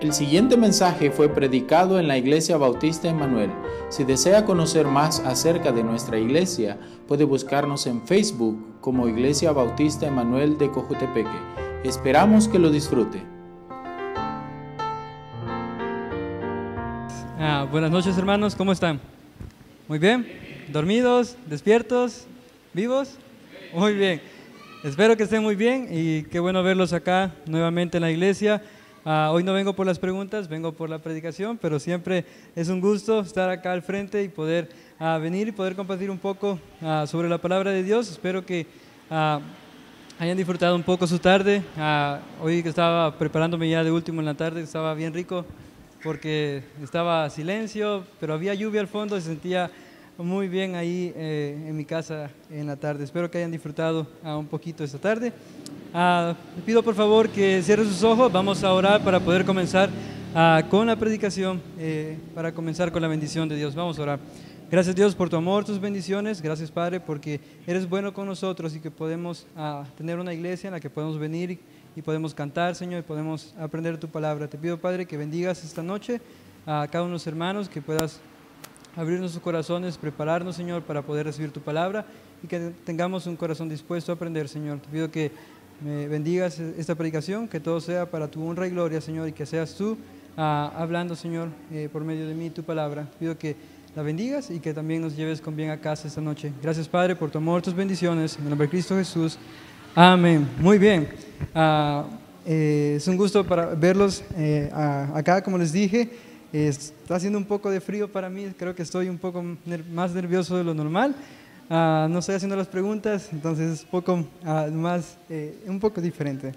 El siguiente mensaje fue predicado en la Iglesia Bautista Emanuel. Si desea conocer más acerca de nuestra iglesia, puede buscarnos en Facebook como Iglesia Bautista Emanuel de Cojutepeque. Esperamos que lo disfrute. Ah, buenas noches hermanos, ¿cómo están? Muy bien, dormidos, despiertos, vivos. Muy bien, espero que estén muy bien y qué bueno verlos acá nuevamente en la iglesia. Ah, hoy no vengo por las preguntas, vengo por la predicación, pero siempre es un gusto estar acá al frente y poder ah, venir y poder compartir un poco ah, sobre la palabra de Dios. Espero que hayan disfrutado un poco su tarde. hoy que estaba preparándome ya de último en la tarde, estaba bien rico porque estaba silencio, pero había lluvia al fondo y se sentía muy bien ahí eh, en mi casa en la tarde. Espero que hayan disfrutado un poquito esta tarde. Ah, pido por favor que cierre sus ojos, vamos a orar para poder comenzar ah, con la predicación, eh, para comenzar con la bendición de Dios. Vamos a orar. Gracias Dios por tu amor, tus bendiciones. Gracias Padre porque eres bueno con nosotros y que podemos ah, tener una iglesia en la que podemos venir y, podemos cantar, Señor, y podemos aprender tu palabra. Te pido Padre que bendigas esta noche a cada uno de los hermanos, que puedas abrirnos sus corazones, prepararnos, Señor, para poder recibir tu palabra y que tengamos un corazón dispuesto a aprender, Señor. Te pido que me bendigas esta predicación, que todo sea para tu honra y gloria, Señor, y que seas tú ah, hablando, Señor, eh, por medio de mí tu palabra. Pido que la bendigas y que también nos lleves con bien a casa esta noche. Gracias, Padre, por tu amor, tus bendiciones. En el nombre de Cristo Jesús. Amén. Muy bien. Ah, eh, es un gusto para verlos eh, acá, como les dije. está haciendo un poco de frío para mí. Creo que estoy un poco más nervioso de lo normal. Ah, no estoy haciendo las preguntas, entonces es poco ah, más, eh, un poco diferente.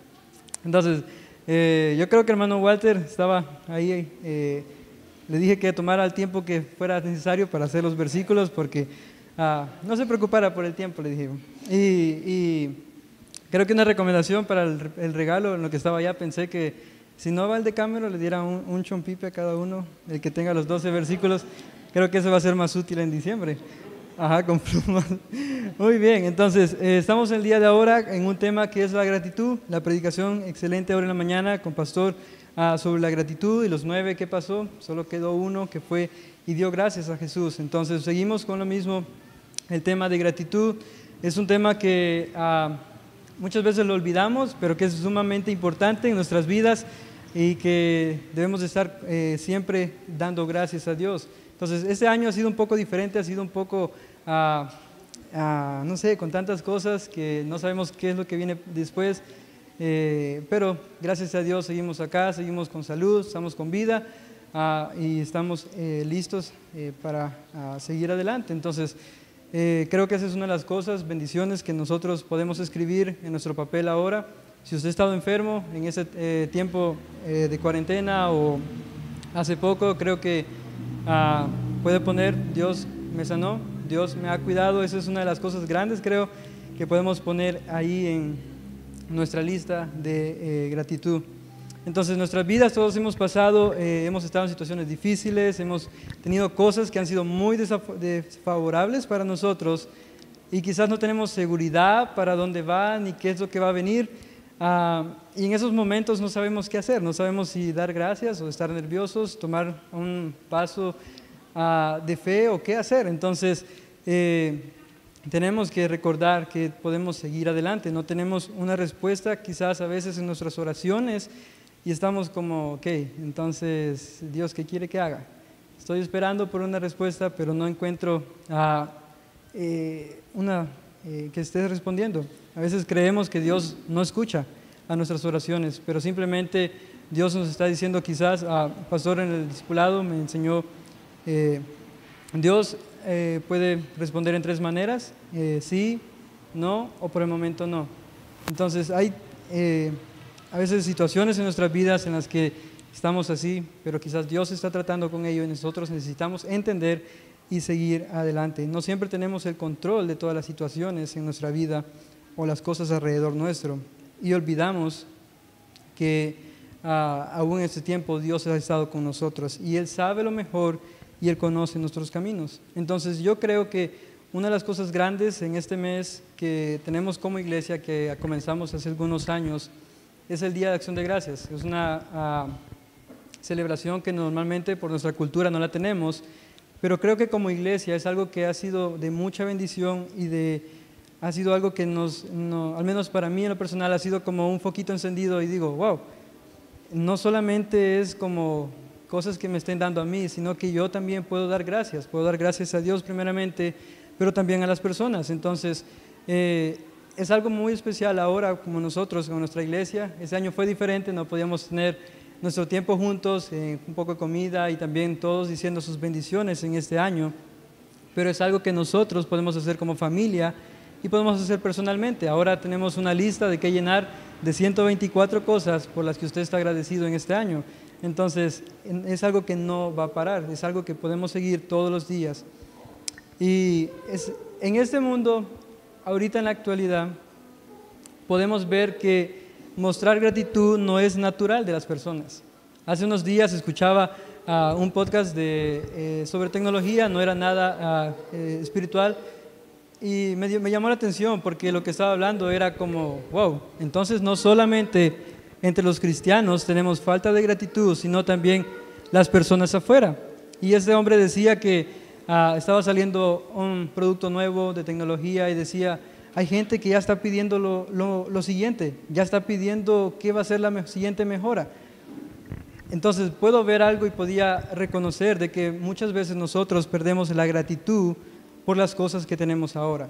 Entonces, eh, yo creo que hermano Walter estaba ahí, eh, le dije que tomara el tiempo que fuera necesario para hacer los versículos, porque ah, no se preocupara por el tiempo, le dije. Y, creo que una recomendación para el, regalo, en lo que estaba allá, pensé que si no va el de cámara, le diera un, un chompipe a cada uno, el que tenga los 12 versículos. Creo que eso va a ser más útil en diciembre. Ajá, con plumas. Muy bien, entonces eh, estamos el día de ahora en un tema que es la gratitud, la predicación excelente ahora en la mañana con Pastor ah, sobre la gratitud y los nueve que pasó, solo quedó uno que fue y dio gracias a Jesús. Entonces seguimos con lo mismo, el tema de gratitud es un tema que ah, muchas veces lo olvidamos, pero que es sumamente importante en nuestras vidas y que debemos estar eh, siempre dando gracias a Dios. Entonces, este año ha sido un poco diferente, ha sido un poco no sé, con tantas cosas que no sabemos qué es lo que viene después. Eh, pero gracias a Dios seguimos acá, seguimos con salud, estamos con vida ah, y estamos eh, listos eh, para ah, seguir adelante. Entonces, creo que esa es una de las cosas, bendiciones que nosotros podemos escribir en nuestro papel ahora. Si usted ha estado enfermo en ese tiempo de cuarentena o hace poco, creo que ah, puede poner Dios me sanó, Dios me ha cuidado, esa es una de las cosas grandes creo que podemos poner ahí en nuestra lista de eh, gratitud. Entonces, nuestras vidas todos hemos pasado, eh, hemos estado en situaciones difíciles, hemos tenido cosas que han sido muy desfavorables para nosotros y quizás no tenemos seguridad para dónde va ni qué es lo que va a venir. Ah, y en esos momentos no sabemos qué hacer, no sabemos si dar gracias o estar nerviosos, tomar un paso ah, de fe o qué hacer. Entonces, eh, tenemos que recordar que podemos seguir adelante. No tenemos una respuesta quizás a veces en nuestras oraciones y estamos como, ok, entonces Dios, ¿qué quiere que haga? Estoy esperando por una respuesta, pero no encuentro eh, una eh, que esté respondiendo. A veces creemos que Dios no escucha a nuestras oraciones, pero simplemente Dios nos está diciendo quizás, a pastor en el discipulado me enseñó, Dios eh, puede responder en tres maneras, eh, sí, no o por el momento no. Entonces hay eh, a veces situaciones en nuestras vidas en las que estamos así, pero quizás Dios está tratando con ello y nosotros necesitamos entender y seguir adelante. No siempre tenemos el control de todas las situaciones en nuestra vida o las cosas alrededor nuestro y olvidamos que ah, aún en este tiempo Dios ha estado con nosotros y Él sabe lo mejor y Él conoce nuestros caminos. Entonces yo creo que una de las cosas grandes en este mes que tenemos como iglesia, que comenzamos hace algunos años, es el Día de Acción de Gracias. Es una, ah, celebración que normalmente por nuestra cultura no la tenemos, pero creo que como iglesia es algo que ha sido de mucha bendición y de, ha sido algo que nos, al menos para mí en lo personal, ha sido como un foquito encendido y digo, wow, no solamente es como cosas que me estén dando a mí, sino que yo también puedo dar gracias, puedo dar gracias a Dios primeramente, pero también a las personas. Entonces, eh, es algo muy especial ahora como nosotros, con nuestra iglesia. Ese año fue diferente, no podíamos tener nuestro tiempo juntos, eh, un poco de comida y también todos diciendo sus bendiciones en este año. Pero es algo que nosotros podemos hacer como familia y podemos hacer personalmente. Ahora tenemos una lista de qué llenar de 124 cosas por las que usted está agradecido en este año. Entonces, es algo que no va a parar, es algo que podemos seguir todos los días. Y en este mundo, ahorita en la actualidad, podemos ver que mostrar gratitud no es natural de las personas. Hace unos días escuchaba ah, un podcast de, eh, sobre tecnología, no era nada ah, eh, espiritual, y me, llamó la atención porque lo que estaba hablando era como, wow, entonces no solamente entre los cristianos tenemos falta de gratitud, sino también las personas afuera. Y este hombre decía que ah, estaba saliendo un producto nuevo de tecnología y decía, hay gente que ya está pidiendo lo, siguiente, ya está pidiendo qué va a ser la siguiente mejora. Entonces puedo ver algo y podía reconocer de que muchas veces nosotros perdemos la gratitud por las cosas que tenemos ahora.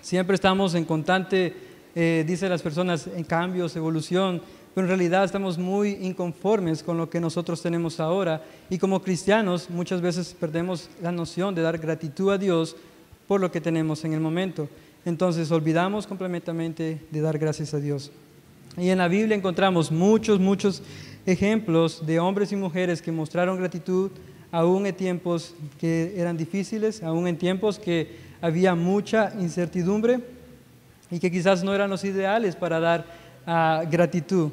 Siempre estamos en constante, eh, dicen las personas, en cambios, evolución, pero en realidad estamos muy inconformes con lo que nosotros tenemos ahora y como cristianos muchas veces perdemos la noción de dar gratitud a Dios por lo que tenemos en el momento entonces olvidamos completamente de dar gracias a Dios. Y en la Biblia encontramos muchos, muchos ejemplos de hombres y mujeres que mostraron gratitud aún en tiempos que eran difíciles, aún en tiempos que había mucha incertidumbre y que quizás no eran los ideales para dar ah, gratitud.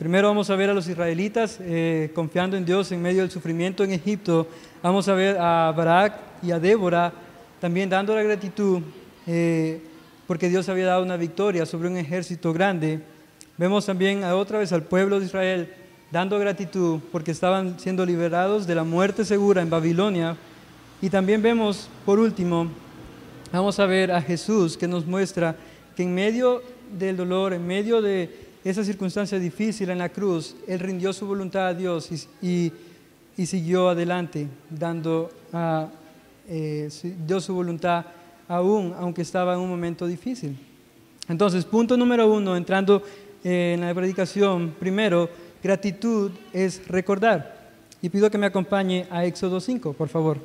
Primero vamos a ver a los israelitas eh, confiando en Dios en medio del sufrimiento en Egipto. Vamos a ver a Barak y a Débora también dando la gratitud eh, porque Dios había dado una victoria sobre un ejército grande. Vemos también a otra vez al pueblo de Israel dando gratitud porque estaban siendo liberados de la muerte segura en Babilonia. Y también vemos, por último, vamos a ver a Jesús que nos muestra que en medio del dolor, en medio de esa circunstancia difícil en la cruz, Él rindió su voluntad a Dios y, siguió adelante, dando a, eh, dio su voluntad aún aunque estaba en un momento difícil. Entonces, punto número uno, entrando en la predicación, primero, gratitud es recordar. Y pido que me acompañe a Éxodo 5, por favor.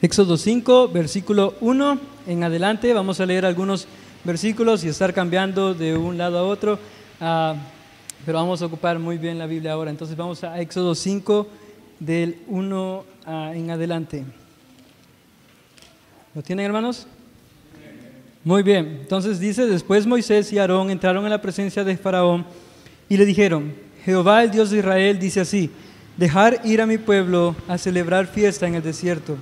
Éxodo 5, versículo 1 en adelante. Vamos a leer algunos versículos y estar cambiando de un lado a otro. Ah, pero vamos a ocupar muy bien la Biblia ahora. Entonces vamos a Éxodo 5 del 1 ah, en adelante. ¿Lo tienen hermanos? Muy bien. Entonces dice, después Moisés y Aarón entraron en la presencia de Faraón y le dijeron, Jehová el Dios de Israel dice así, dejar ir a mi pueblo a celebrar fiesta en el desierto.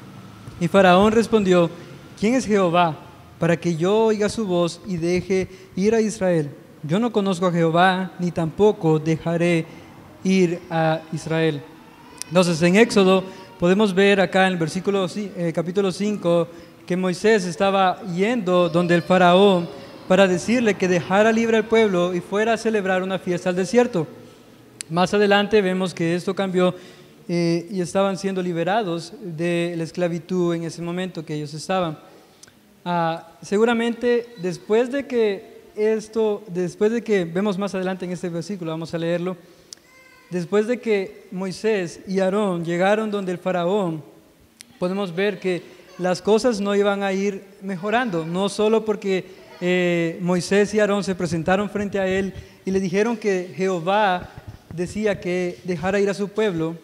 Y Faraón respondió, ¿quién es Jehová para que yo oiga su voz y deje ir a Israel? Yo no conozco a Jehová, ni tampoco dejaré ir a Israel. Entonces en Éxodo podemos ver acá en el versículo eh, capítulo 5 que Moisés estaba yendo donde el faraón para decirle que dejara libre al pueblo y fuera a celebrar una fiesta al desierto. Más adelante vemos que esto cambió eh, y estaban siendo liberados de la esclavitud en ese momento que ellos estaban. Ah, seguramente después de que esto, después de que vemos más adelante en este versículo, vamos a leerlo, después de que Moisés y Aarón llegaron donde el faraón, podemos ver que las cosas no iban a ir mejorando, no solo porque eh, Moisés y Aarón se presentaron frente a él y le dijeron que Jehová decía que dejara ir a su pueblo,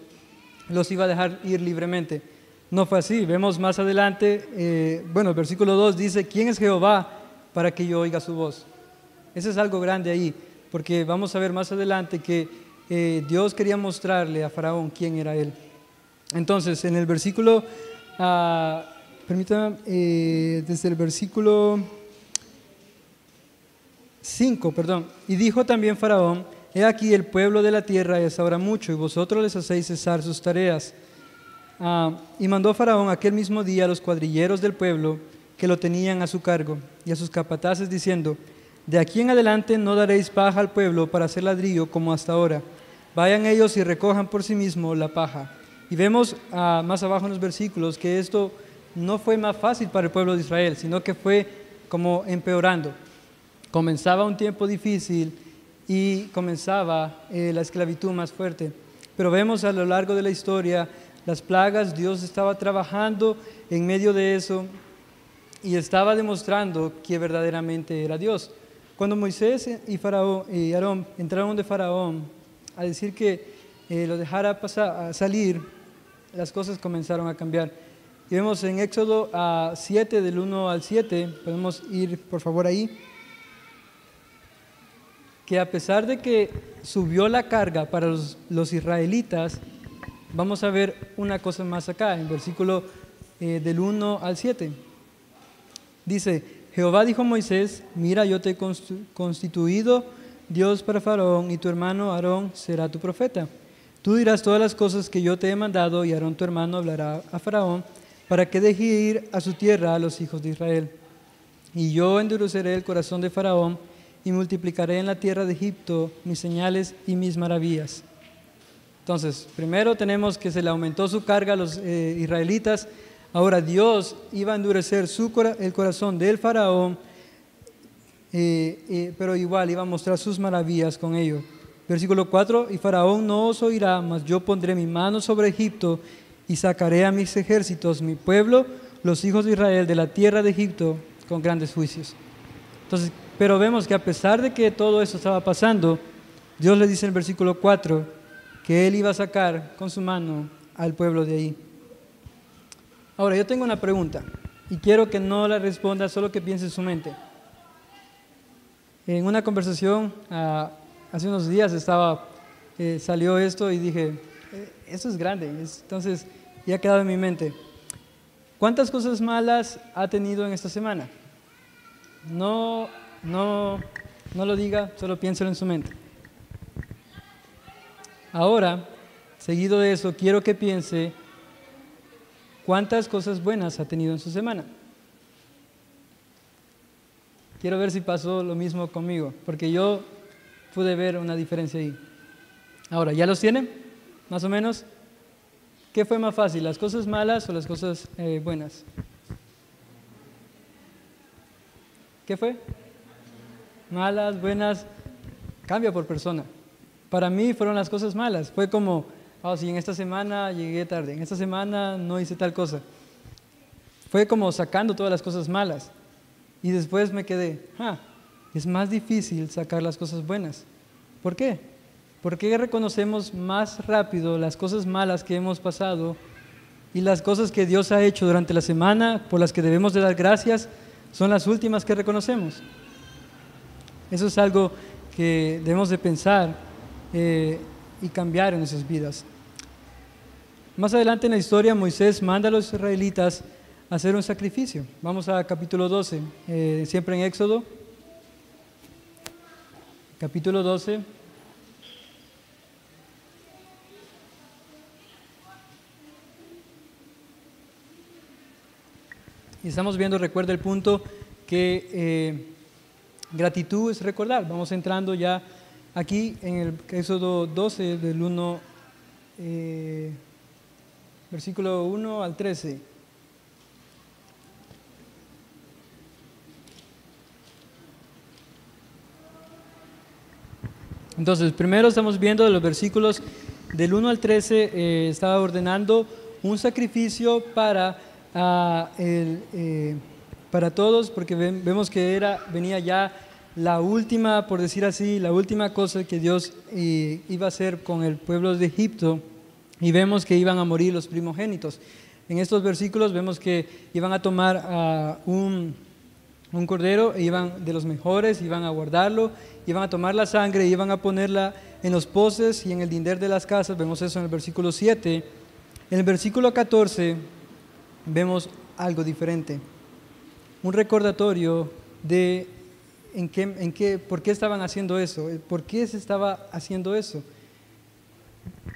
los iba a dejar ir libremente. No fue así. Vemos más adelante, eh, bueno, el versículo 2 dice, ¿quién es Jehová para que yo oiga su voz? Eso es algo grande ahí, porque vamos a ver más adelante que eh, Dios quería mostrarle a Faraón quién era él. Entonces, en el versículo, uh, permítame, eh, desde el versículo 5, perdón, y dijo también Faraón, he aquí el pueblo de la tierra es ahora mucho y vosotros les hacéis cesar sus tareas. Uh, y mandó Faraón aquel mismo día a los cuadrilleros del pueblo que lo tenían a su cargo y a sus capataces diciendo, de aquí en adelante no daréis paja al pueblo para hacer ladrillo como hasta ahora. Vayan ellos y recojan por sí mismos la paja. Y vemos ah, más abajo en los versículos que esto no fue más fácil para el pueblo de Israel, sino que fue como empeorando. Comenzaba un tiempo difícil y comenzaba eh, la esclavitud más fuerte. Pero vemos a lo largo de la historia las plagas, Dios estaba trabajando en medio de eso y estaba demostrando que verdaderamente era Dios. Cuando Moisés y, Faraón, y Aarón entraron de Faraón a decir que eh, lo dejara pasar, salir, las cosas comenzaron a cambiar. Y vemos en Éxodo a 7, del 1 al 7, podemos ir por favor ahí, que a pesar de que subió la carga para los, los israelitas, vamos a ver una cosa más acá, en versículo eh, del 1 al 7. Dice, Jehová dijo a Moisés, mira, yo te he constituido Dios para Faraón y tu hermano Aarón será tu profeta. Tú dirás todas las cosas que yo te he mandado y Aarón tu hermano hablará a Faraón para que deje ir a su tierra a los hijos de Israel. Y yo endureceré el corazón de Faraón y multiplicaré en la tierra de Egipto mis señales y mis maravillas. Entonces, primero tenemos que se le aumentó su carga a los eh, israelitas Ahora Dios iba a endurecer su, el corazón del faraón, eh, eh, pero igual iba a mostrar sus maravillas con ello. Versículo 4, y faraón no os oirá, mas yo pondré mi mano sobre Egipto y sacaré a mis ejércitos, mi pueblo, los hijos de Israel, de la tierra de Egipto con grandes juicios. Entonces, pero vemos que a pesar de que todo eso estaba pasando, Dios le dice en el versículo 4 que Él iba a sacar con su mano al pueblo de ahí. Ahora, yo tengo una pregunta y quiero que no la responda, solo que piense en su mente. En una conversación ah, hace unos días estaba, eh, salió esto y dije, eh, eso es grande, entonces ya ha quedado en mi mente. ¿Cuántas cosas malas ha tenido en esta semana? No, no, no lo diga, solo piénselo en su mente. Ahora, seguido de eso, quiero que piense ¿Cuántas cosas buenas ha tenido en su semana? Quiero ver si pasó lo mismo conmigo, porque yo pude ver una diferencia ahí. Ahora, ¿ya los tienen? Más o menos. ¿Qué fue más fácil, las cosas malas o las cosas eh, buenas? ¿Qué fue? Malas, buenas, cambia por persona. Para mí fueron las cosas malas. Fue como, oh, si en esta semana llegué tarde, en esta semana no hice tal cosa. Fue como sacando todas las cosas malas. Y después me quedé, ah, es más difícil sacar las cosas buenas. ¿Por qué? Porque reconocemos más rápido las cosas malas que hemos pasado y las cosas que Dios ha hecho durante la semana por las que debemos de dar gracias son las últimas que reconocemos. Eso es algo que debemos de pensar eh, y cambiar en nuestras vidas. Más adelante en la historia, Moisés manda a los israelitas a hacer un sacrificio. Vamos a capítulo 12, eh, siempre en Éxodo. Capítulo 12. Y estamos viendo, recuerda el punto, que eh, gratitud es recordar. Vamos entrando ya aquí en el Éxodo 12, del 1 versículo 1 al 13. Entonces, primero estamos viendo los versículos del 1 al 13, eh, estaba ordenando un sacrificio para, ah, eh, para todos, porque vemos que era, venía ya la última, por decir así, la última cosa que Dios eh, iba a hacer con el pueblo de Egipto y vemos que iban a morir los primogénitos. En estos versículos vemos que iban a tomar un, un cordero, e iban de los mejores, iban a guardarlo, iban a tomar la sangre, iban a ponerla en los postes y en el dinder de las casas, vemos eso en el versículo 7. En el versículo 14 vemos algo diferente, un recordatorio de en qué, en qué, por qué estaban haciendo eso, por qué se estaba haciendo eso.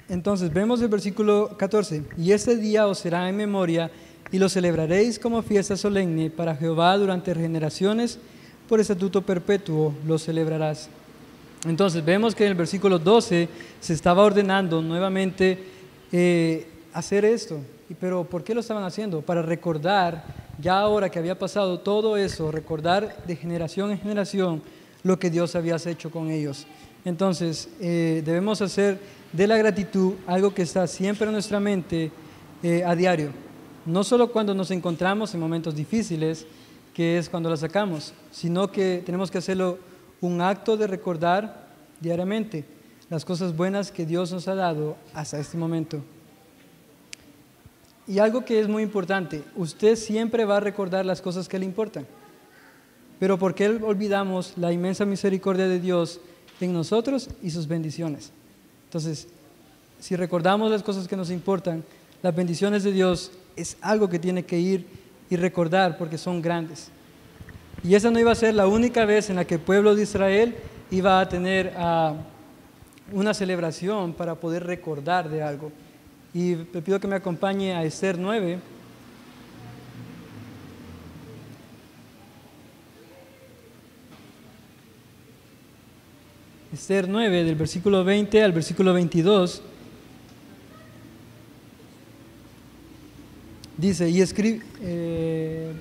Entonces vemos el versículo 14, y ese día os será en memoria y lo celebraréis como fiesta solemne para Jehová durante generaciones, por estatuto perpetuo lo celebrarás. Entonces vemos que en el versículo 12 se estaba ordenando nuevamente eh, hacer esto. Pero ¿por qué lo estaban haciendo? Para recordar, ya ahora que había pasado todo eso, recordar de generación en generación lo que Dios había hecho con ellos. Entonces eh, debemos hacer de la gratitud algo que está siempre en nuestra mente eh, a diario. No solo cuando nos encontramos en momentos difíciles, que es cuando la sacamos, sino que tenemos que hacerlo un acto de recordar diariamente las cosas buenas que Dios nos ha dado hasta este momento. Y algo que es muy importante, usted siempre va a recordar las cosas que le importan. Pero ¿por qué olvidamos la inmensa misericordia de Dios en nosotros y sus bendiciones? Entonces, si recordamos las cosas que nos importan, las bendiciones de Dios es algo que tiene que ir y recordar porque son grandes. Y esa no iba a ser la única vez en la que el pueblo de Israel iba a tener ah, una celebración para poder recordar de algo. Y le pido que me acompañe a Esther 9. Esther 9, del versículo 20 al versículo 22. Dice, y, eh,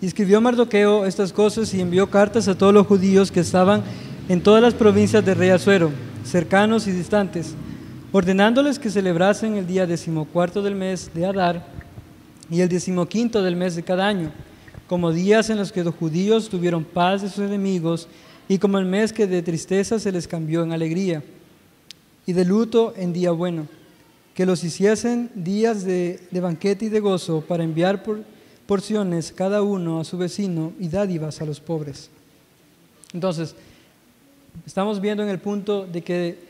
y escribió Mardoqueo estas cosas y envió cartas a todos los judíos que estaban en todas las provincias del rey Azuero, cercanos y distantes, ordenándoles que celebrasen el día decimocuarto del mes de Adar y el decimoquinto del mes de cada año, como días en los que los judíos tuvieron paz de sus enemigos y como el mes que de tristeza se les cambió en alegría y de luto en día bueno que los hiciesen días de, banquete y de gozo para enviar por porciones cada uno a su vecino y dádivas a los pobres. Entonces, estamos viendo en el punto de que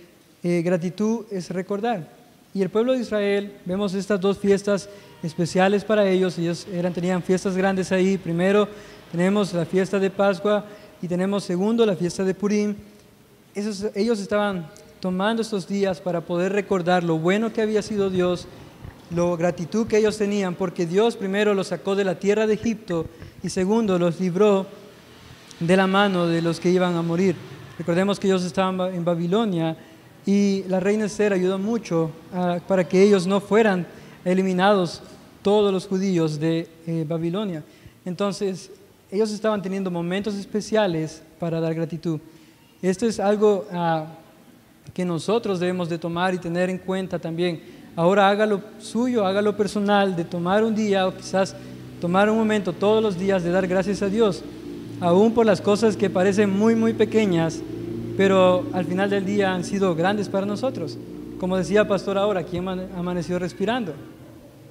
eh, gratitud es recordar. Y el pueblo de Israel, vemos estas dos fiestas especiales para ellos, ellos eran, tenían fiestas grandes ahí. Primero tenemos la fiesta de Pascua y tenemos segundo la fiesta de Purim. Esos, ellos estaban tomando estos días para poder recordar lo bueno que había sido Dios, la gratitud que ellos tenían, porque Dios primero los sacó de la tierra de Egipto y segundo los libró de la mano de los que iban a morir. Recordemos que ellos estaban en Babilonia y la reina Esther ayudó mucho ah, para que ellos no fueran eliminados todos los judíos de eh, Babilonia. Entonces, ellos estaban teniendo momentos especiales para dar gratitud. Esto es algo ah, que nosotros debemos de tomar y tener en cuenta también. Ahora hágalo suyo, hágalo personal, de tomar un día o quizás tomar un momento todos los días de dar gracias a Dios, aún por las cosas que parecen muy, muy pequeñas, pero al final del día han sido grandes para nosotros. Como decía pastor ahora, ¿quién amaneció respirando?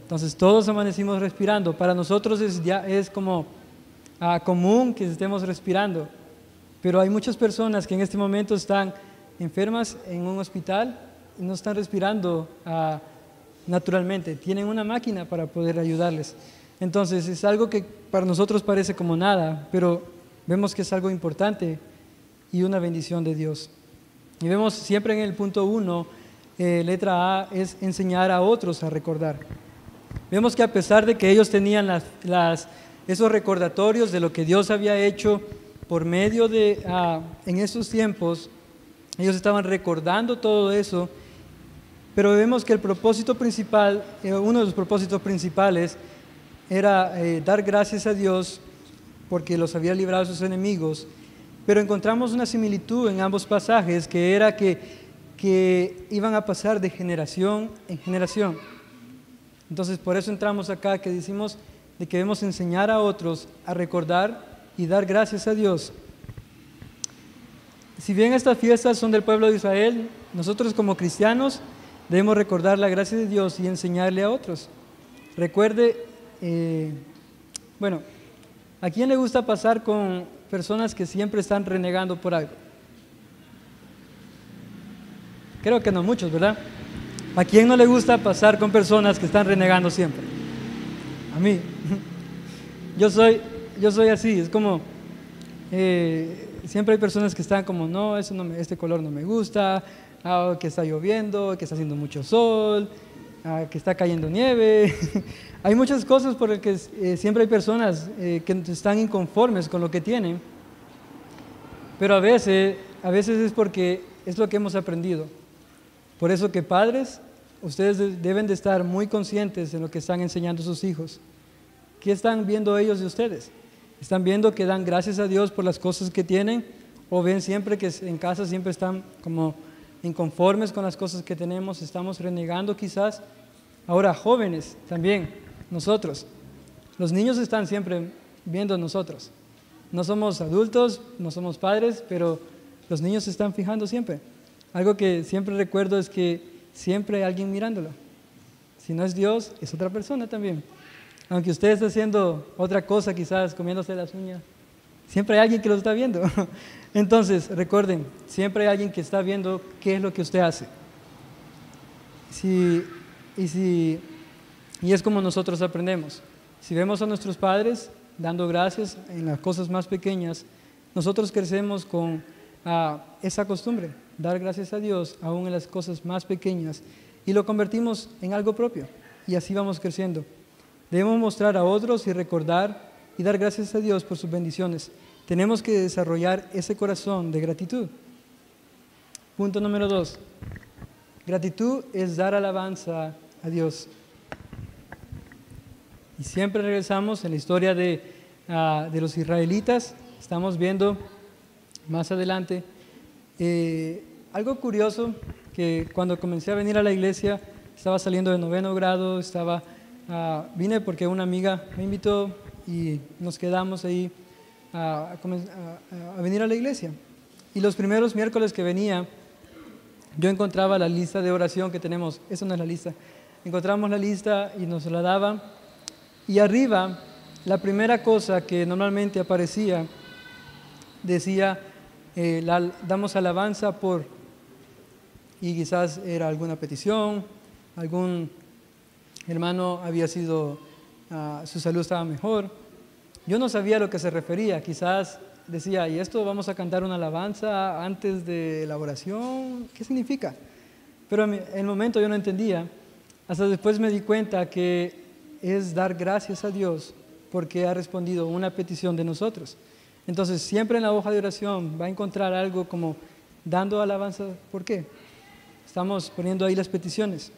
Entonces todos amanecimos respirando. Para nosotros es, ya, es como ah, común que estemos respirando, pero hay muchas personas que en este momento están enfermas en un hospital y no están respirando ah, naturalmente, tienen una máquina para poder ayudarles. Entonces es algo que para nosotros parece como nada, pero vemos que es algo importante y una bendición de Dios. Y vemos siempre en el punto 1, eh, letra A, es enseñar a otros a recordar. Vemos que a pesar de que ellos tenían las, esos recordatorios de lo que Dios había hecho por medio de, ah, en esos tiempos, ellos estaban recordando todo eso, pero vemos que el propósito principal, eh, uno de los propósitos principales, era eh, dar gracias a Dios porque los había librado de sus enemigos. Pero encontramos una similitud en ambos pasajes que era que, que iban a pasar de generación en generación. Entonces por eso entramos acá que decimos de que debemos enseñar a otros a recordar y dar gracias a Dios si bien estas fiestas son del pueblo de Israel, nosotros como cristianos debemos recordar la gracia de Dios y enseñarle a otros. Recuerde, eh, bueno, ¿A quién le gusta pasar con personas que siempre están renegando por algo? Creo que no muchos, ¿verdad? ¿A quién no le gusta pasar con personas que están renegando siempre? A mí. Yo soy, yo soy así, es como, eh, siempre hay personas que están como, no, eso no este color no me gusta, ah, que está lloviendo, que está haciendo mucho sol, ah, que está cayendo nieve. hay muchas cosas por las que eh, siempre hay personas eh, que están inconformes con lo que tienen, pero a veces, a veces es porque es lo que hemos aprendido. Por eso que padres, ustedes deben de estar muy conscientes de lo que están enseñando a sus hijos. ¿Qué están viendo ellos de ustedes? ¿Están viendo que dan gracias a Dios por las cosas que tienen? ¿O ven siempre que en casa siempre están como inconformes con las cosas que tenemos? ¿Estamos renegando quizás? Ahora, jóvenes también, nosotros. Los niños están siempre viendo nosotros. No somos adultos, no somos padres, pero los niños se están fijando siempre. Algo que siempre recuerdo es que siempre hay alguien mirándolo. Si no es Dios, es otra persona también. Aunque usted esté haciendo otra cosa, quizás comiéndose las uñas, siempre hay alguien que lo está viendo. Entonces, recuerden, siempre hay alguien que está viendo qué es lo que usted hace. y, si, y es como nosotros aprendemos. Si vemos a nuestros padres dando gracias en las cosas más pequeñas, nosotros crecemos con ah, esa costumbre dar gracias a Dios aún en las cosas más pequeñas y lo convertimos en algo propio y así vamos creciendo. Debemos mostrar a otros y recordar y dar gracias a Dios por sus bendiciones. Tenemos que desarrollar ese corazón de gratitud. Punto número dos. Gratitud es dar alabanza a Dios. Y siempre regresamos en la historia de, ah, de los israelitas. Estamos viendo más adelante eh, algo curioso, que cuando comencé a venir a la iglesia, estaba saliendo de noveno grado, estaba, ah, vine porque una amiga me invitó y nos quedamos ahí a, venir a la iglesia. Y los primeros miércoles que venía, yo encontraba la lista de oración que tenemos, eso no es la lista, encontramos la lista y nos la daban, y arriba, la primera cosa que normalmente aparecía, decía, eh, damos alabanza por, y quizás era alguna petición, algún hermano había sido, ah, su salud estaba mejor. Yo no sabía a lo que se refería, quizás decía, ¿y esto vamos a cantar una alabanza antes de la oración? ¿Qué significa? Pero en el momento yo no entendía, hasta después me di cuenta que es dar gracias a Dios porque ha respondido una petición de nosotros. Entonces, siempre en la hoja de oración va a encontrar algo como dando alabanza. ¿Por qué? Estamos poniendo ahí las peticiones.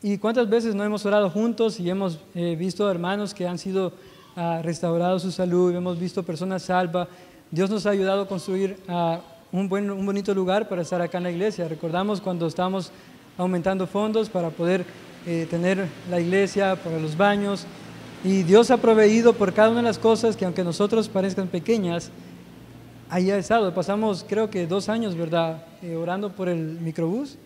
¿Y cuántas veces no hemos orado juntos y hemos eh, visto hermanos que han sido ah, restaurados su salud, hemos visto personas salvas? Dios nos ha ayudado a construir ah, un, buen, un bonito lugar para estar acá en la iglesia. Recordamos cuando estábamos aumentando fondos para poder eh, tener la iglesia, para los baños, y Dios ha proveído por cada una de las cosas que aunque nosotros parezcan pequeñas, ahí ha estado. Pasamos creo que dos años, ¿verdad? Eh, orando por el microbús.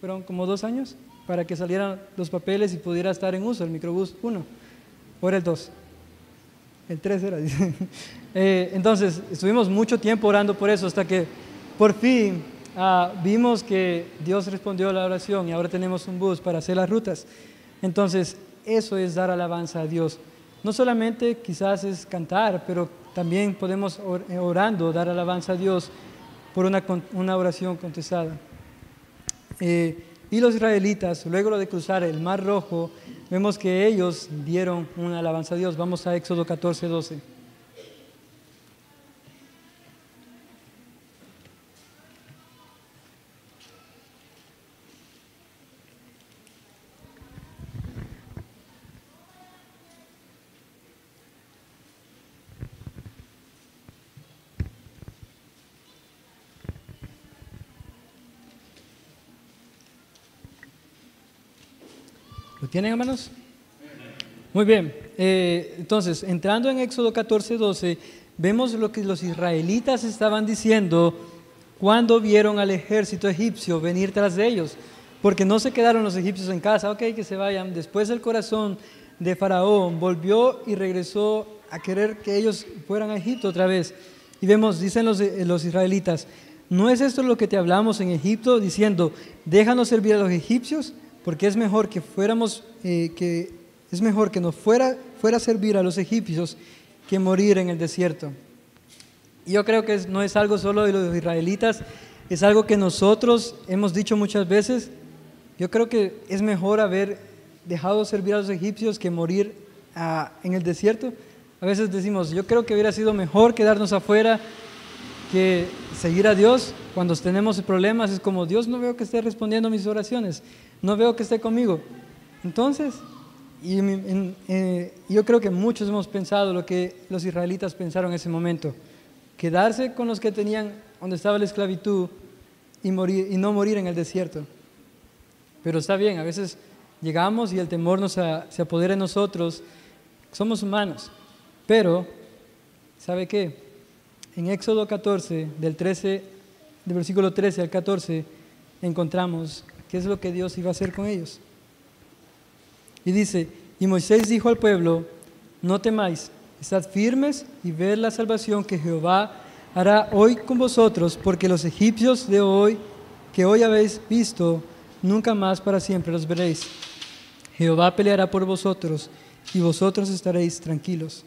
Fueron como dos años para que salieran los papeles y pudiera estar en uso el microbús 1. O era el 2. El 3 era. eh, entonces, estuvimos mucho tiempo orando por eso hasta que por fin ah, vimos que Dios respondió a la oración y ahora tenemos un bus para hacer las rutas. Entonces, eso es dar alabanza a Dios. No solamente quizás es cantar, pero también podemos eh, orando dar alabanza a Dios por una, una oración contestada. Eh, y los israelitas, luego de cruzar el Mar Rojo, vemos que ellos dieron una alabanza a Dios. Vamos a Éxodo 14, 12. Tienen, hermanos? Muy bien. Eh, entonces, entrando en Éxodo 14, 12, vemos lo que los israelitas estaban diciendo cuando vieron al ejército egipcio venir tras de ellos. Porque no se quedaron los egipcios en casa, ok, que se vayan. Después el corazón de Faraón volvió y regresó a querer que ellos fueran a Egipto otra vez. Y vemos, dicen los, eh, los israelitas, ¿no es esto lo que te hablamos en Egipto diciendo, déjanos servir a los egipcios? Porque es mejor que fuéramos, eh, que es mejor que nos fuera, fuera a servir a los egipcios que morir en el desierto. Yo creo que no es algo solo de los israelitas, es algo que nosotros hemos dicho muchas veces. Yo creo que es mejor haber dejado servir a los egipcios que morir ah, en el desierto. A veces decimos, yo creo que hubiera sido mejor quedarnos afuera que seguir a Dios cuando tenemos problemas. Es como, Dios no veo que esté respondiendo a mis oraciones, no veo que esté conmigo. Entonces, y, eh, yo creo que muchos hemos pensado lo que los israelitas pensaron en ese momento. Quedarse con los que tenían donde estaba la esclavitud y, morir, y no morir en el desierto. Pero está bien, a veces llegamos y el temor nos se apodera de nosotros. Somos humanos. Pero, ¿sabe qué? En Éxodo 14, del, 13, del versículo 13 al 14, encontramos qué es lo que Dios iba a hacer con ellos. Y dice, y Moisés dijo al pueblo, no temáis, estad firmes y ved la salvación que Jehová hará hoy con vosotros, porque los egipcios de hoy, que hoy habéis visto, nunca más para siempre los veréis. Jehová peleará por vosotros y vosotros estaréis tranquilos.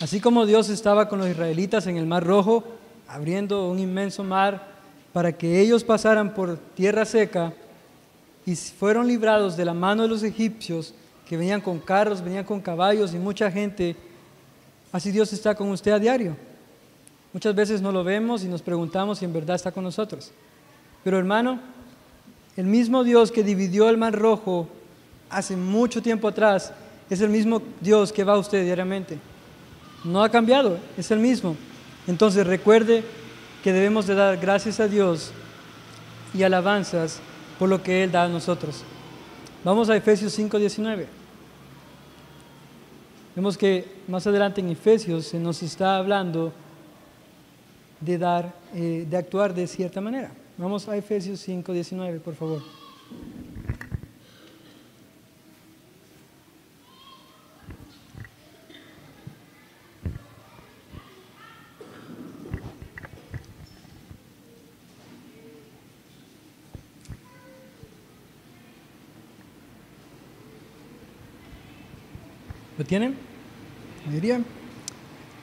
Así como Dios estaba con los israelitas en el Mar Rojo, abriendo un inmenso mar para que ellos pasaran por tierra seca y fueron librados de la mano de los egipcios, que venían con carros, venían con caballos y mucha gente, así Dios está con usted a diario. Muchas veces no lo vemos y nos preguntamos si en verdad está con nosotros. Pero hermano, el mismo Dios que dividió el mar rojo hace mucho tiempo atrás es el mismo Dios que va a usted diariamente. No ha cambiado, es el mismo. Entonces recuerde que debemos de dar gracias a Dios y alabanzas por lo que Él da a nosotros. Vamos a Efesios 5:19. Vemos que más adelante en Efesios se nos está hablando de dar, eh, de actuar de cierta manera. Vamos a Efesios 5:19, por favor. Tienen? Diría.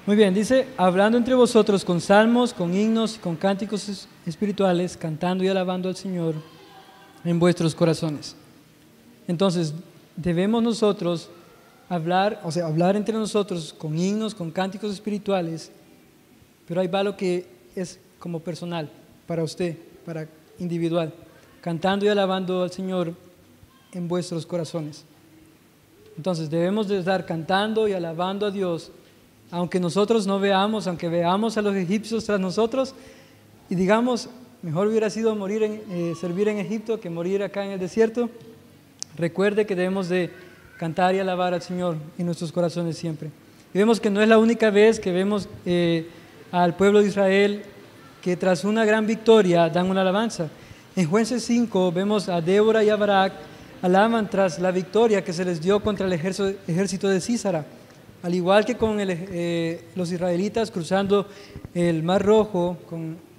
Muy bien, dice, hablando entre vosotros con salmos, con himnos, con cánticos espirituales, cantando y alabando al Señor en vuestros corazones. Entonces, debemos nosotros hablar, o sea, hablar entre nosotros con himnos, con cánticos espirituales, pero hay algo que es como personal, para usted, para individual, cantando y alabando al Señor en vuestros corazones. Entonces debemos de estar cantando y alabando a Dios, aunque nosotros no veamos, aunque veamos a los egipcios tras nosotros y digamos, mejor hubiera sido morir en, eh, servir en Egipto que morir acá en el desierto. Recuerde que debemos de cantar y alabar al Señor en nuestros corazones siempre. Y vemos que no es la única vez que vemos eh, al pueblo de Israel que tras una gran victoria dan una alabanza. En Jueces 5 vemos a Débora y a Barak alaban tras la victoria que se les dio contra el ejército de Císara. Al igual que con eh, los israelitas cruzando el Mar Rojo,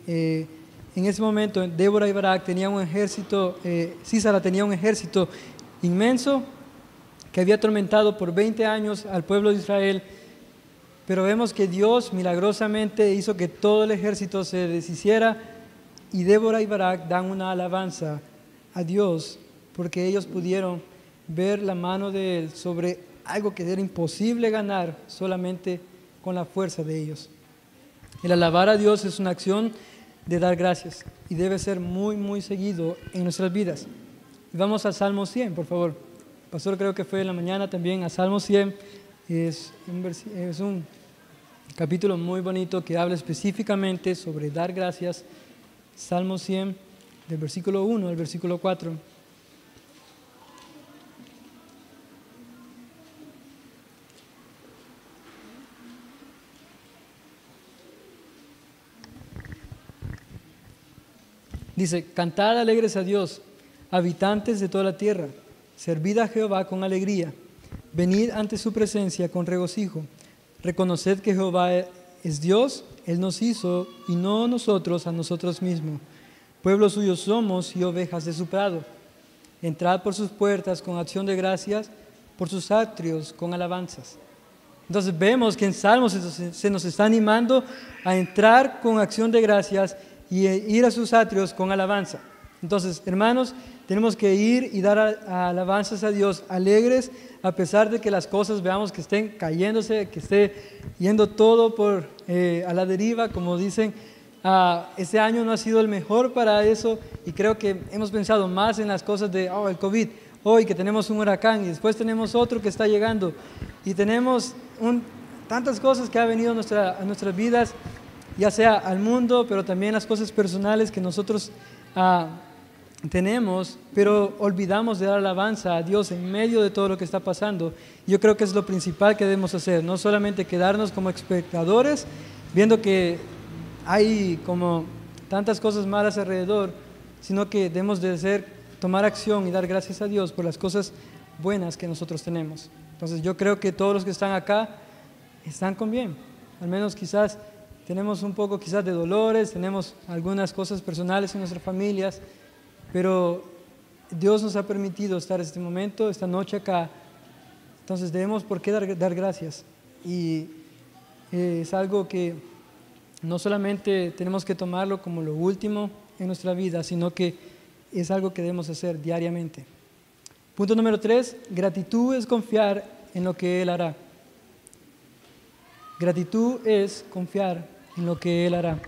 eh, en ese momento Débora y Barak tenían un ejército, eh, tenía un ejército inmenso que había atormentado por 20 años al pueblo de Israel, pero vemos que Dios milagrosamente hizo que todo el ejército se deshiciera y Débora y Barak dan una alabanza a Dios porque ellos pudieron ver la mano de Él sobre algo que era imposible ganar solamente con la fuerza de ellos. El alabar a Dios es una acción de dar gracias y debe ser muy, muy seguido en nuestras vidas. Vamos al Salmo 100, por favor. pastor creo que fue en la mañana también a Salmo 100. Es un, es un capítulo muy bonito que habla específicamente sobre dar gracias. Salmo 100, del versículo 1 al versículo 4. Dice, cantad alegres a Dios, habitantes de toda la tierra, servid a Jehová con alegría, venid ante su presencia con regocijo. Reconoced que Jehová es Dios, Él nos hizo y no nosotros a nosotros mismos. Pueblo suyo somos y ovejas de su prado. Entrad por sus puertas con acción de gracias, por sus atrios con alabanzas. Entonces vemos que en Salmos se nos está animando a entrar con acción de gracias y ir a sus atrios con alabanza. Entonces, hermanos, tenemos que ir y dar alabanzas a Dios alegres, a pesar de que las cosas veamos que estén cayéndose, que esté yendo todo por, eh, a la deriva, como dicen. Ah, este año no ha sido el mejor para eso y creo que hemos pensado más en las cosas de oh, el COVID, hoy que tenemos un huracán y después tenemos otro que está llegando y tenemos tantas cosas que ha venido a, nuestra, a nuestras vidas, ya sea al mundo, pero también las cosas personales que nosotros ah, tenemos, pero olvidamos de dar alabanza a Dios en medio de todo lo que está pasando. Yo creo que es lo principal que debemos hacer, no solamente quedarnos como espectadores, viendo que hay como tantas cosas malas alrededor, sino que debemos de hacer, tomar acción y dar gracias a Dios por las cosas buenas que nosotros tenemos. Entonces yo creo que todos los que están acá están con bien, al menos quizás tenemos un poco quizás de dolores, tenemos algunas cosas personales en nuestras familias, pero Dios nos ha permitido estar este momento, esta noche acá. Entonces debemos por qué dar, dar gracias. Y eh, es algo que no solamente tenemos que tomarlo como lo último en nuestra vida, sino que es algo que debemos hacer diariamente. Punto número tres, gratitud es confiar en lo que Él hará. Gratitud es confiar en lo que Él hará.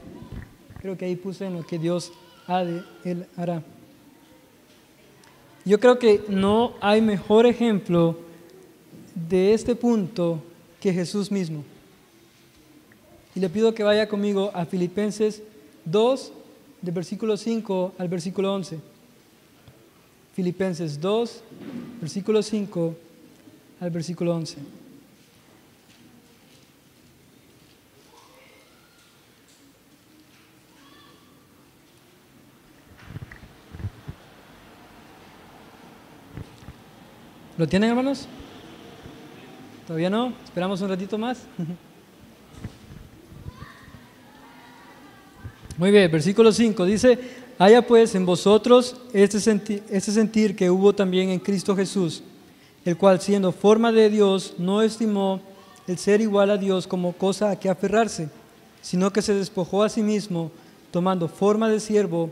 Creo que ahí puse en lo que Dios hará. Yo creo que no hay mejor ejemplo de este punto que Jesús mismo. Y le pido que vaya conmigo a Filipenses 2, del versículo 5 al versículo 11. Filipenses 2, versículo 5 al versículo 11. ¿Lo tienen, hermanos? ¿Todavía no? ¿Esperamos un ratito más? Muy bien, versículo 5 dice, haya pues en vosotros este sentir, este sentir que hubo también en Cristo Jesús, el cual siendo forma de Dios no estimó el ser igual a Dios como cosa a que aferrarse, sino que se despojó a sí mismo, tomando forma de siervo,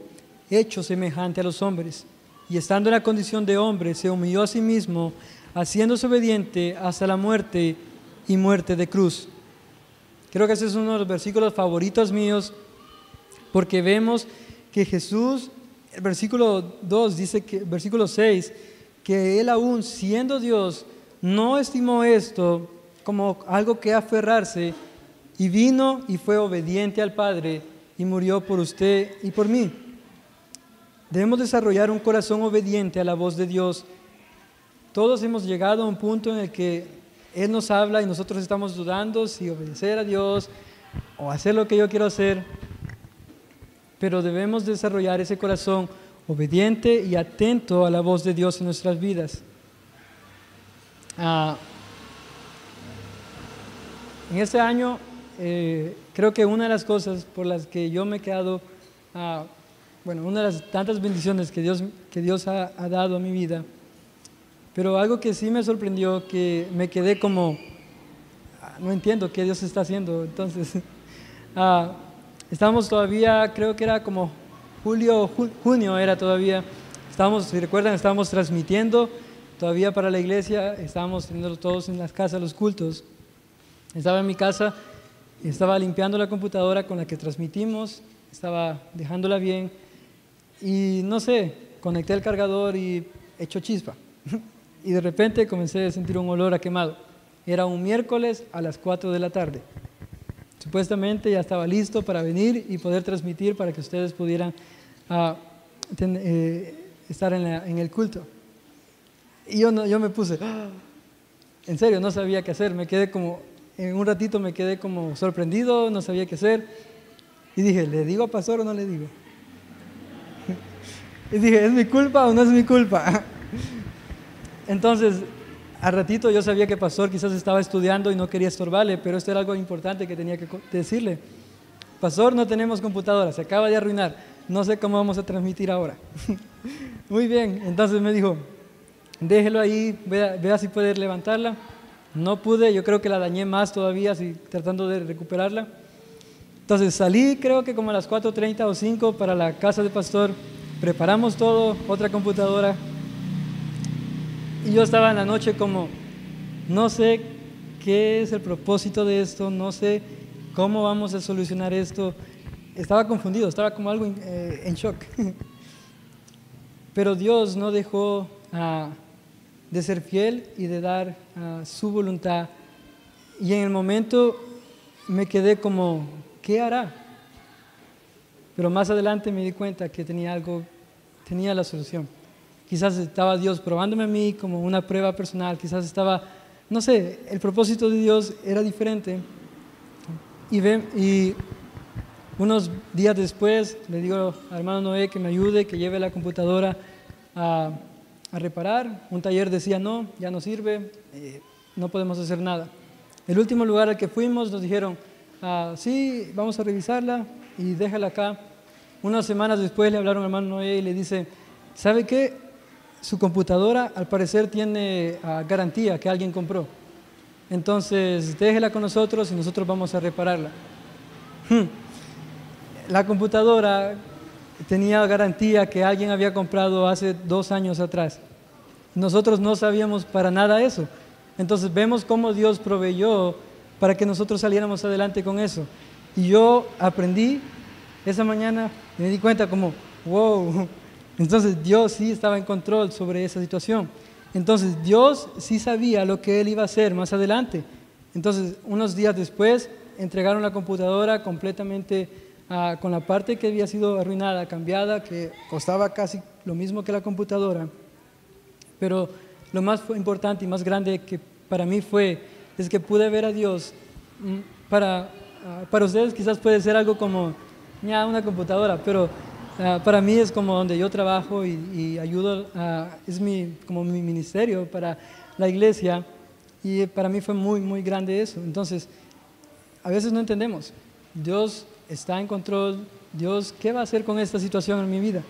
hecho semejante a los hombres y estando en la condición de hombre, se humilló a sí mismo, haciéndose obediente hasta la muerte y muerte de cruz. Creo que ese es uno de los versículos favoritos míos, porque vemos que Jesús, el versículo 2 dice que, versículo 6, que él aún siendo Dios, no estimó esto como algo que aferrarse, y vino y fue obediente al Padre y murió por usted y por mí. Debemos desarrollar un corazón obediente a la voz de Dios. Todos hemos llegado a un punto en el que Él nos habla y nosotros estamos dudando si obedecer a Dios o hacer lo que yo quiero hacer. Pero debemos desarrollar ese corazón obediente y atento a la voz de Dios en nuestras vidas. Ah, en este año, eh, creo que una de las cosas por las que yo me he quedado ah, bueno, una de las tantas bendiciones que Dios, que Dios ha, dado a mi vida. Pero algo que sí me sorprendió, que me quedé como, ah, no entiendo qué Dios está haciendo. Entonces, ah, estábamos todavía, creo que era como julio, junio era todavía. Estábamos, si recuerdan, estábamos transmitiendo todavía para la iglesia, estábamos teniendo todos en las casas los cultos. Estaba en mi casa, estaba limpiando la computadora con la que transmitimos, estaba dejándola bien y no sé, conecté el cargador y echó chispa. Y de repente comencé a sentir un olor a quemado. Era un miércoles a las 4 de la tarde. Supuestamente ya estaba listo para venir y poder transmitir para que ustedes pudieran ah, eh, estar en, el culto. Y yo, no, yo me puse, ¡ah! en serio, no sabía qué hacer. Me quedé como, en un ratito me quedé como sorprendido, no sabía qué hacer. Y dije, ¿le digo a pastor o no le digo? Y dije, ¿es mi culpa o no es mi culpa? Entonces, al ratito yo sabía que pastor quizás estaba estudiando y no quería estorbarle, pero esto era algo importante que tenía que decirle. Pastor, no tenemos computadora, se acaba de arruinar, no sé cómo vamos a transmitir ahora. Muy bien, entonces me dijo, déjelo ahí, vea, vea, si puede levantarla. No pude, yo creo que la dañé más todavía, así, tratando de recuperarla. Entonces salí, creo que como a las 4.30 o 5 para la casa del pastor, preparamos todo, otra computadora, y yo estaba en la noche como, no sé qué es el propósito de esto, no sé cómo vamos a solucionar esto. Estaba confundido, estaba como algo en, eh, shock. Pero Dios no dejó ah, de ser fiel y de dar ah, su voluntad. Y en el momento me quedé como, ¿qué hará? Pero más adelante me di cuenta que tenía algo, tenía la solución. Quizás estaba Dios probándome a mí como una prueba personal, quizás estaba, no sé, el propósito de Dios era diferente. Y, y unos días después le digo al hermano Noé que me ayude, que lleve la computadora a, reparar. Un taller decía, no, ya no sirve, eh, no podemos hacer nada. El último lugar al que fuimos nos dijeron, ah, sí, vamos a revisarla y déjala acá. Unas semanas después le hablaron al hermano Noé y le dice, ¿sabe qué? su computadora al parecer tiene ah, garantía que alguien compró. Entonces, déjela con nosotros y nosotros vamos a repararla. Hmm. La computadora tenía garantía que alguien había comprado hace dos años atrás. Nosotros no sabíamos para nada eso. Entonces vemos cómo Dios proveyó para que nosotros saliéramos adelante con eso. Y yo aprendí esa mañana, me di cuenta como, wow, entonces Dios sí estaba en control sobre esa situación. Entonces Dios sí sabía lo que Él iba a hacer más adelante. Entonces unos días después entregaron la computadora completamente ah, con la parte que había sido arruinada, cambiada, que costaba casi lo mismo que la computadora. Pero lo más importante y más grande que para mí fue es que pude ver a Dios. Mm, para, ah, para ustedes quizás puede ser algo como ya una computadora, pero Ah, para mí es como donde yo trabajo y, ayudo, es mi, como mi ministerio para la iglesia y para mí fue muy, muy grande eso. Entonces, a veces no entendemos. Dios está en control. Dios, ¿qué va a hacer con esta situación en mi vida?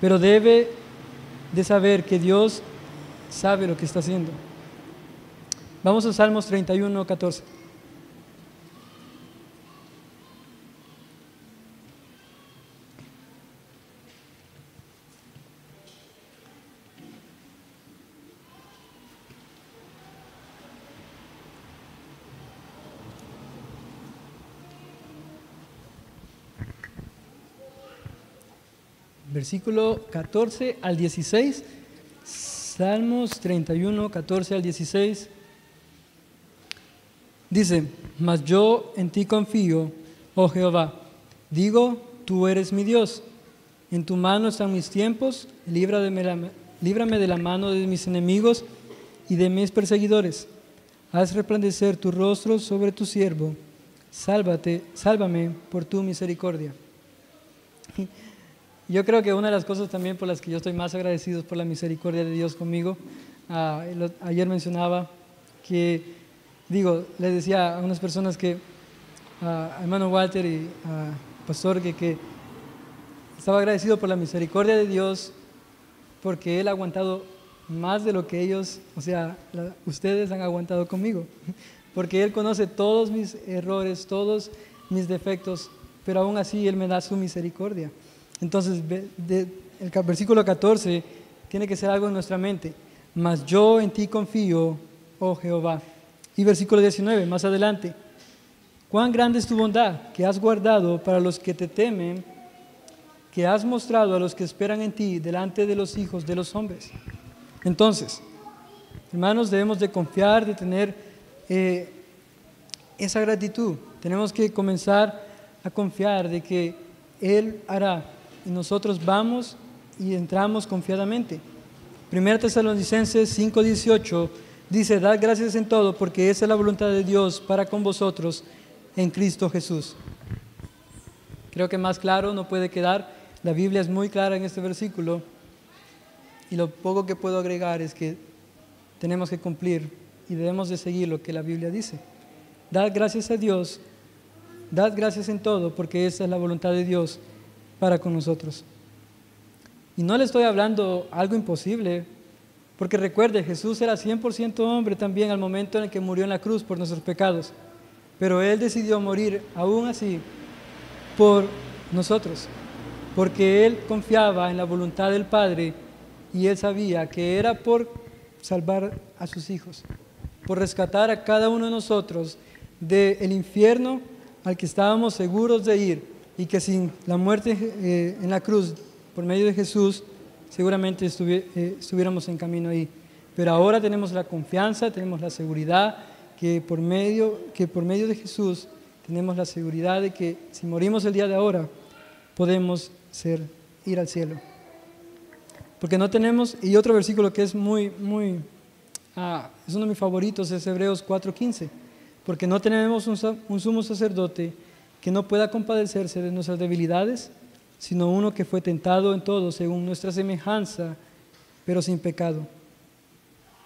Pero debe de saber que Dios sabe lo que está haciendo. Vamos a Salmos 31, 14. versículo 14 al 16, Salmos 31, 14 al 16. Dice, mas yo en ti confío, oh Jehová, digo, tú eres mi Dios, en tu mano están mis tiempos, líbrame, líbrame de la mano de mis enemigos y de mis perseguidores. Haz resplandecer tu rostro sobre tu siervo, sálvate, sálvame por tu misericordia. Yo creo que una de las cosas también por las que yo estoy más agradecido es por la misericordia de Dios conmigo. Ah, ayer mencionaba que, digo, le decía a unas personas que, a hermano Walter y a pastor, que, que estaba agradecido por la misericordia de Dios porque Él ha aguantado más de lo que ellos, o sea, ustedes han aguantado conmigo. Porque Él conoce todos mis errores, todos mis defectos, pero aún así Él me da su misericordia. Entonces, el versículo 14 tiene que ser algo en nuestra mente. Mas yo en ti confío, oh Jehová. Y versículo 19, más adelante. Cuán grande es tu bondad que has guardado para los que te temen, que has mostrado a los que esperan en ti delante de los hijos de los hombres. Entonces, hermanos, debemos de confiar, de tener eh, esa gratitud. Tenemos que comenzar a confiar de que Él hará y nosotros vamos y entramos confiadamente. Primera Tesalonicenses 5:18 dice, dad gracias en todo porque esa es la voluntad de Dios para con vosotros en Cristo Jesús. Creo que más claro no puede quedar. La Biblia es muy clara en este versículo y lo poco que puedo agregar es que tenemos que cumplir y debemos de seguir lo que la Biblia dice. Dad gracias a Dios, dad gracias en todo, porque esa es la voluntad de Dios para con nosotros. Y no le estoy hablando algo imposible, porque recuerde, Jesús era 100% hombre también al momento en el que murió en la cruz por nuestros pecados, pero Él decidió morir aún así por nosotros, porque Él confiaba en la voluntad del Padre y Él sabía que era por salvar a sus hijos, por rescatar a cada uno de nosotros del infierno al que estábamos seguros de ir y que sin la muerte eh, en la cruz por medio de Jesús seguramente eh, estuviéramos en camino ahí. Pero ahora tenemos la confianza, tenemos la seguridad que por medio, que por medio de Jesús tenemos la seguridad de que si morimos el día de ahora podemos ser, ir al cielo. Porque no tenemos, y otro versículo que es muy, muy, ah, es uno de mis favoritos, es Hebreos 4.15, porque no tenemos un, sumo sacerdote que no pueda compadecerse de nuestras debilidades, sino uno que fue tentado en todo según nuestra semejanza, pero sin pecado.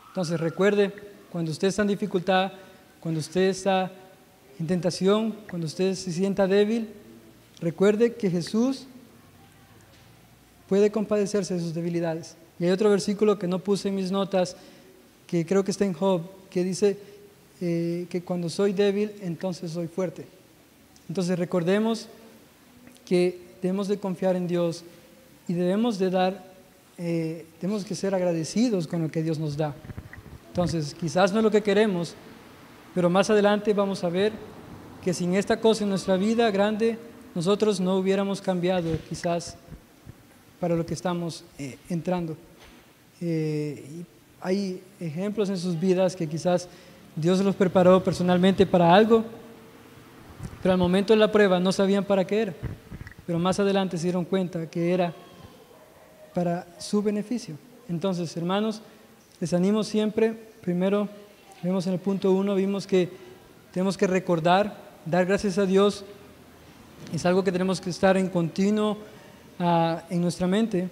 Entonces recuerde, cuando usted está en dificultad, cuando usted está en tentación, cuando usted se sienta débil, recuerde que Jesús puede compadecerse de sus debilidades. Y hay otro versículo que no puse en mis notas, que creo que está en Job, que dice eh, que cuando soy débil, entonces soy fuerte. Entonces recordemos que debemos de confiar en Dios y debemos de dar, eh, tenemos que ser agradecidos con lo que Dios nos da. Entonces, quizás no es lo que queremos, pero más adelante vamos a ver que sin esta cosa en nuestra vida grande, nosotros no hubiéramos cambiado quizás para lo que estamos eh, entrando. Eh, hay ejemplos en sus vidas que quizás Dios los preparó personalmente para algo, pero al momento de la prueba no sabían para qué era, pero más adelante se dieron cuenta que era para su beneficio. Entonces, hermanos, les animo siempre, primero, vemos en el punto uno, vimos que tenemos que recordar, dar gracias a Dios, es algo que tenemos que estar en continuo en nuestra mente.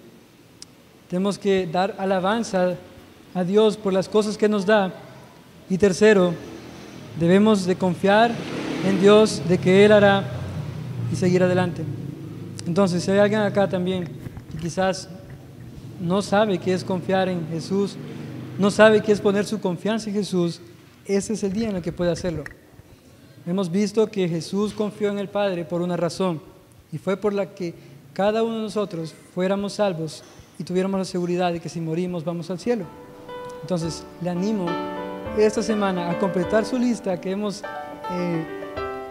Tenemos que dar alabanza a Dios por las cosas que nos da. Y tercero, debemos de confiar en Dios de que Él hará y seguir adelante. Entonces, si hay alguien acá también que quizás no sabe qué es confiar en Jesús, no sabe qué es poner su confianza en Jesús, ese es el día en el que puede hacerlo. Hemos visto que Jesús confió en el Padre por una razón y fue por la que cada uno de nosotros fuéramos salvos y tuviéramos la seguridad de que si morimos vamos al cielo. Entonces, le animo esta semana a completar su lista que hemos, eh,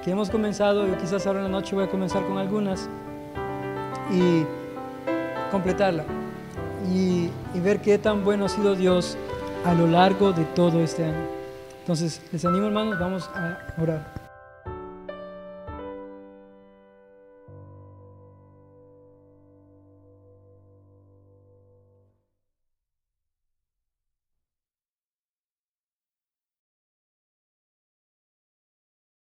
que hemos comenzado, yo quizás ahora en la noche voy a comenzar con algunas, y completarla y, ver qué tan bueno ha sido Dios a lo largo de todo este año. Entonces, les animo hermanos, vamos a orar.